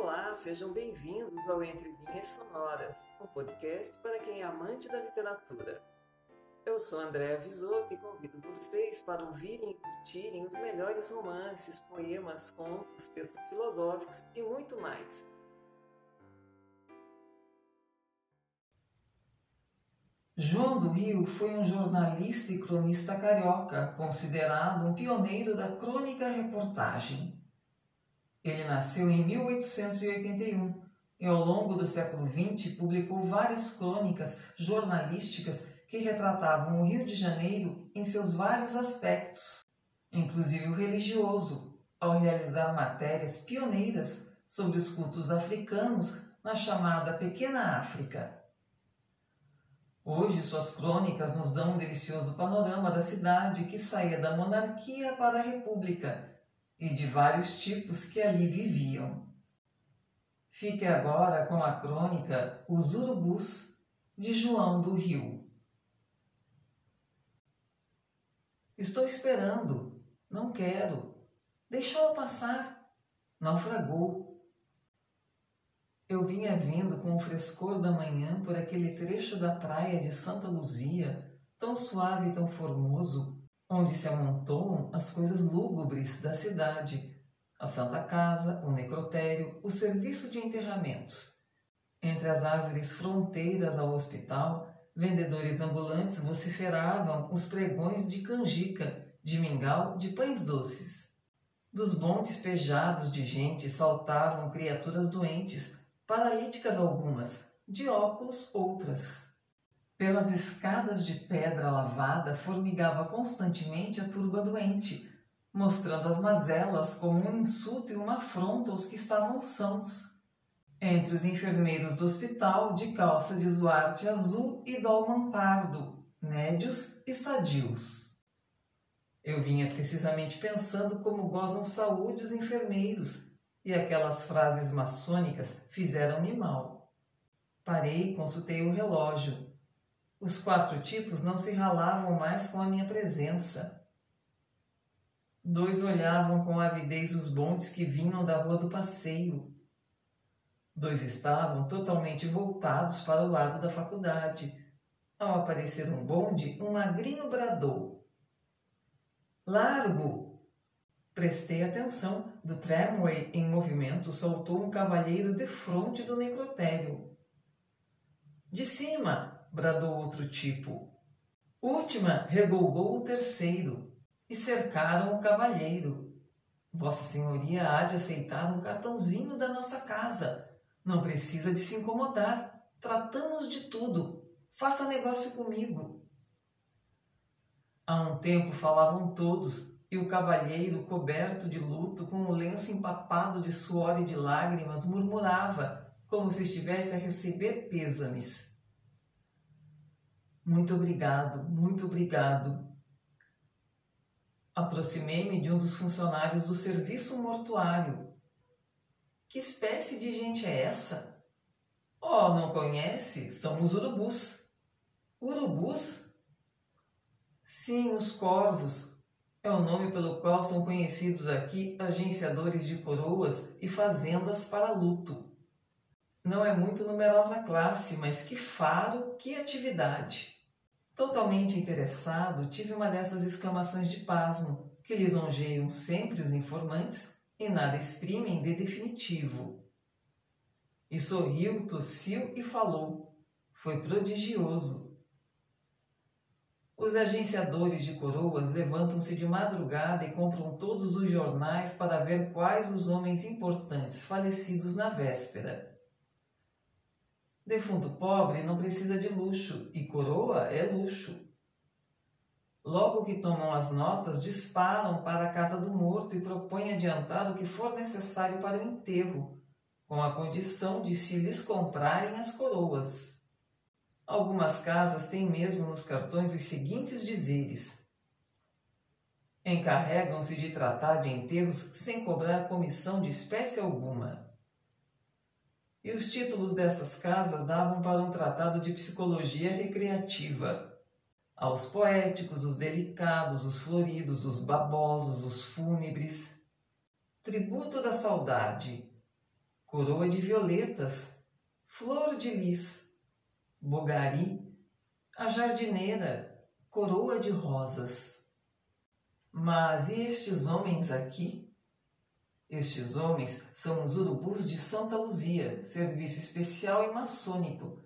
Olá, sejam bem-vindos ao Entre Linhas Sonoras, um podcast para quem é amante da literatura. Eu sou Andréa Visoto e convido vocês para ouvirem e curtirem os melhores romances, poemas, contos, textos filosóficos e muito mais. João do Rio foi um jornalista e cronista carioca, considerado um pioneiro da crônica-reportagem. Ele nasceu em 1881 e, ao longo do século XX, publicou várias crônicas jornalísticas que retratavam o Rio de Janeiro em seus vários aspectos, inclusive o religioso, ao realizar matérias pioneiras sobre os cultos africanos na chamada Pequena África. Hoje, suas crônicas nos dão um delicioso panorama da cidade que saía da monarquia para a república e de vários tipos que ali viviam. Fique agora com a crônica Os Urubus, de João do Rio. Estou esperando, não quero. Deixou-o passar, naufragou. Eu vinha vindo com o frescor da manhã por aquele trecho da praia de Santa Luzia, tão suave e tão formoso, onde se amontoam as coisas lúgubres da cidade, a Santa Casa, o necrotério, o serviço de enterramentos. Entre as árvores fronteiras ao hospital, vendedores ambulantes vociferavam os pregões de canjica, de mingau, de pães doces. Dos bondes pejados de gente saltavam criaturas doentes, paralíticas algumas, de óculos outras. Pelas escadas de pedra lavada formigava constantemente a turba doente, mostrando as mazelas como um insulto e uma afronta aos que estavam sãos. Entre os enfermeiros do hospital, de calça de zoarte azul e dolman pardo, nédios e sadios. Eu vinha precisamente pensando como gozam saúde os enfermeiros, e aquelas frases maçônicas fizeram-me mal. Parei e consultei o relógio. Os quatro tipos não se ralavam mais com a minha presença. Dois olhavam com avidez os bondes que vinham da rua do passeio. Dois estavam totalmente voltados para o lado da faculdade. Ao aparecer um bonde, um magrinho bradou: Largo! Prestei atenção. Do tramway em movimento soltou um cavalheiro defronte do necrotério. De cima! Bradou outro tipo. Última, regolgou o terceiro, e cercaram o cavalheiro. Vossa Senhoria há de aceitar um cartãozinho da nossa casa. Não precisa de se incomodar. Tratamos de tudo. Faça negócio comigo. Há um tempo falavam todos, e o cavalheiro, coberto de luto, com o lenço empapado de suor e de lágrimas, murmurava, como se estivesse a receber pêsames. Muito obrigado, muito obrigado. Aproximei-me de um dos funcionários do serviço mortuário. Que espécie de gente é essa? Oh, não conhece? São os urubus. Urubus? Sim, os corvos. É o nome pelo qual são conhecidos aqui agenciadores de coroas e fazendas para luto. Não é muito numerosa a classe, mas que faro, que atividade! Totalmente interessado, tive uma dessas exclamações de pasmo, que lisonjeiam sempre os informantes e nada exprimem de definitivo. E sorriu, tossiu e falou. Foi prodigioso. Os agenciadores de coroas levantam-se de madrugada e compram todos os jornais para ver quais os homens importantes falecidos na véspera. Defunto pobre não precisa de luxo e coroa é luxo. Logo que tomam as notas, disparam para a casa do morto e propõem adiantar o que for necessário para o enterro, com a condição de se lhes comprarem as coroas. Algumas casas têm mesmo nos cartões os seguintes dizeres: Encarregam-se de tratar de enterros sem cobrar comissão de espécie alguma. E os títulos dessas casas davam para um tratado de psicologia recreativa. Aos poéticos, os delicados, os floridos, os babosos, os fúnebres. Tributo da saudade. coroa de violetas, flor de lis, bogari, a jardineira, coroa de rosas. Mas e estes homens aqui? Estes homens são os urubus de Santa Luzia, serviço especial e maçônico.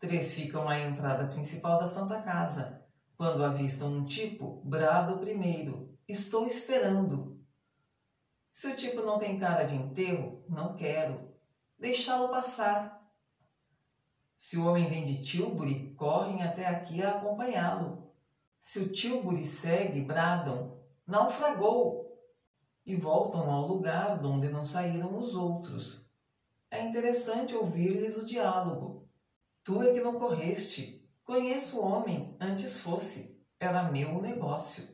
Três ficam à entrada principal da Santa Casa. Quando avistam um tipo, brado primeiro: Estou esperando. Se o tipo não tem cara de enterro, não quero. Deixá-lo passar. Se o homem vem de Tilbury, correm até aqui a acompanhá-lo. Se o Tilbury segue, bradam: Naufragou! E voltam ao lugar donde não saíram os outros. É interessante ouvir-lhes o diálogo. Tu é que não correste. Conheço o homem, antes fosse. Era meu negócio.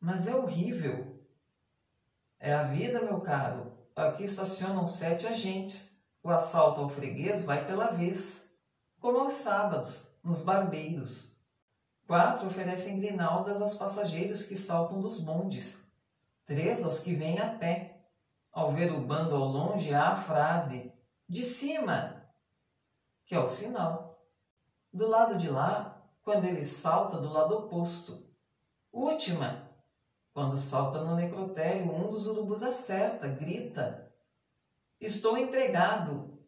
Mas é horrível. É a vida, meu caro. Aqui estacionam sete agentes. O assalto ao freguês vai pela vez. Como aos sábados, nos barbeiros. Quatro oferecem grinaldas aos passageiros que saltam dos bondes três aos que vêm a pé. Ao ver o bando ao longe, há a frase de cima, que é o sinal. Do lado de lá, quando ele salta do lado oposto. Última, quando salta no necrotério, um dos urubus acerta, grita: Estou empregado.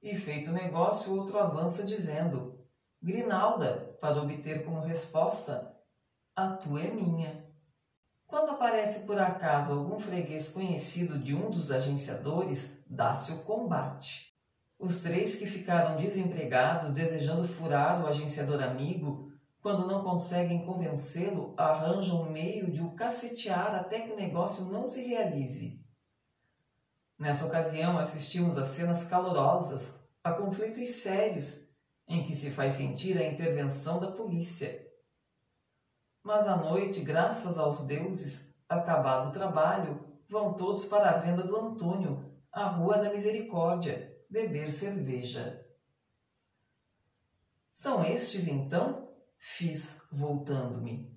E feito o negócio, o outro avança dizendo: Grinalda, para obter como resposta: A tua é minha. Quando aparece por acaso algum freguês conhecido de um dos agenciadores, dá-se o combate. Os três que ficaram desempregados desejando furar o agenciador amigo, quando não conseguem convencê-lo, arranjam um meio de o cacetear até que o negócio não se realize. Nessa ocasião, assistimos a cenas calorosas, a conflitos sérios, em que se faz sentir a intervenção da polícia mas à noite, graças aos deuses, acabado o trabalho, vão todos para a venda do Antônio, à Rua da Misericórdia, beber cerveja. São estes, então? Fiz, voltando-me.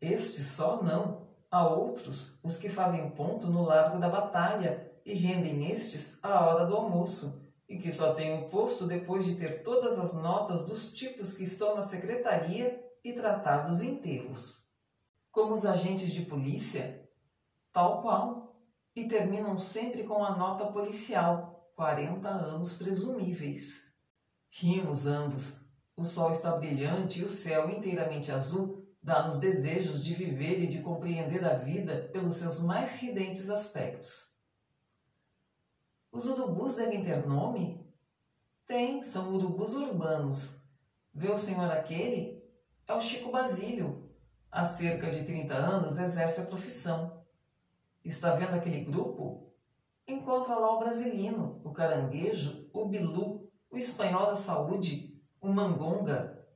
Estes só não. Há outros, os que fazem ponto no largo da batalha e rendem estes à hora do almoço, e que só têm o posto depois de ter todas as notas dos tipos que estão na secretaria e tratar dos enterros. Como os agentes de polícia, tal qual, e terminam sempre com a nota policial, 40 anos presumíveis. Rimos ambos. O sol está brilhante e o céu inteiramente azul dá-nos desejos de viver e de compreender a vida pelos seus mais ridentes aspectos. Os urubus devem ter nome? Tem, são urubus urbanos. Vê o senhor aquele é o Chico Basílio. Há cerca de 30 anos exerce a profissão. Está vendo aquele grupo? Encontra lá o brasilino, o caranguejo, o bilu, o espanhol da saúde, o mangonga.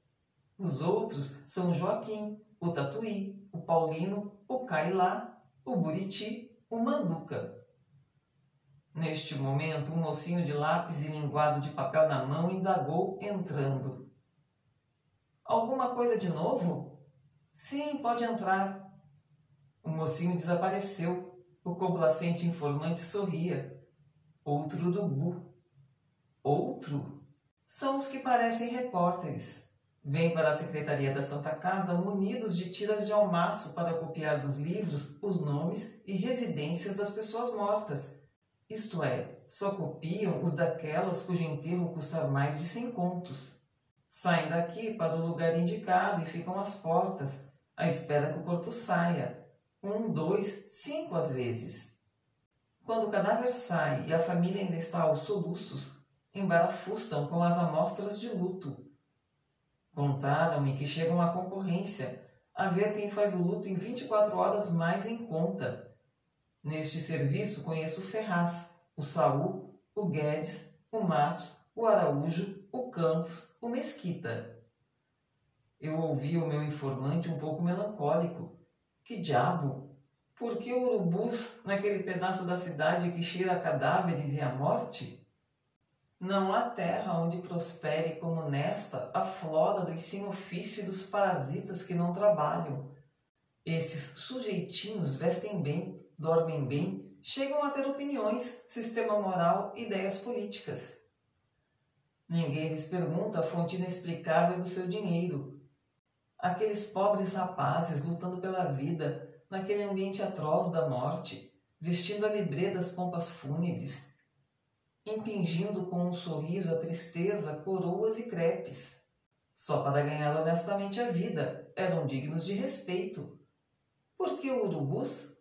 Os outros são o Joaquim, o tatuí, o paulino, o cailá, o buriti, o manduca. Neste momento, um mocinho de lápis e linguado de papel na mão indagou entrando. Alguma coisa de novo? Sim, pode entrar. O mocinho desapareceu. O complacente informante sorria. Outro urubu. Outro? São os que parecem repórteres. Vêm para a Secretaria da Santa Casa munidos de tiras de almaço para copiar dos livros os nomes e residências das pessoas mortas. Isto é, só copiam os daquelas cujo enterro custar mais de cem contos. Saem daqui para o lugar indicado e ficam às portas, à espera que o corpo saia. Um, dois, cinco às vezes. Quando o cadáver sai e a família ainda está aos soluços, embarafustam com as amostras de luto. Contaram-me que chegam à concorrência, a ver quem faz o luto em 24 horas mais em conta. Neste serviço conheço o Ferraz, o Saul, o Guedes, o Matos, o Araújo o Campos, o Mesquita. Eu ouvi o meu informante um pouco melancólico. Que diabo! Por que urubus naquele pedaço da cidade que cheira a cadáveres e a morte? Não há terra onde prospere como nesta a flora do sem ofício e dos parasitas que não trabalham. Esses sujeitinhos vestem bem, dormem bem, chegam a ter opiniões, sistema moral, ideias políticas. Ninguém lhes pergunta a fonte inexplicável do seu dinheiro. Aqueles pobres rapazes lutando pela vida naquele ambiente atroz da morte, vestindo a libré das pompas fúnebres, impingindo com um sorriso a tristeza, coroas e crepes. Só para ganhar honestamente a vida, eram dignos de respeito. Por que urubus?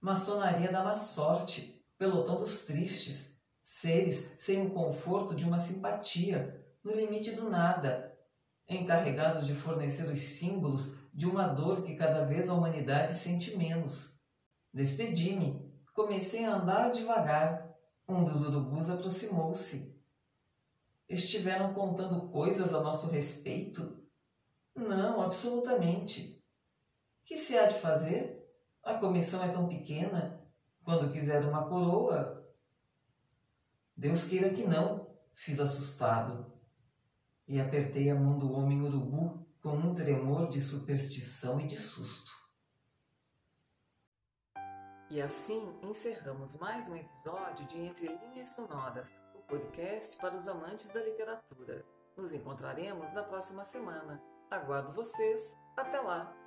Maçonaria da má sorte, pelotão dos tristes, seres sem o conforto de uma simpatia, no limite do nada, encarregados de fornecer os símbolos de uma dor que cada vez a humanidade sente menos. Despedi-me, comecei a andar devagar, um dos urubus aproximou-se. Estiveram contando coisas a nosso respeito? Não, absolutamente. Que se há de fazer? A comissão é tão pequena. Quando quiser uma coroa. Deus queira que não, fiz assustado. E apertei a mão do homem urubu com um tremor de superstição e de susto. E assim encerramos mais um episódio de Entre Linhas Sonoras, o podcast para os amantes da literatura. Nos encontraremos na próxima semana. Aguardo vocês. Até lá!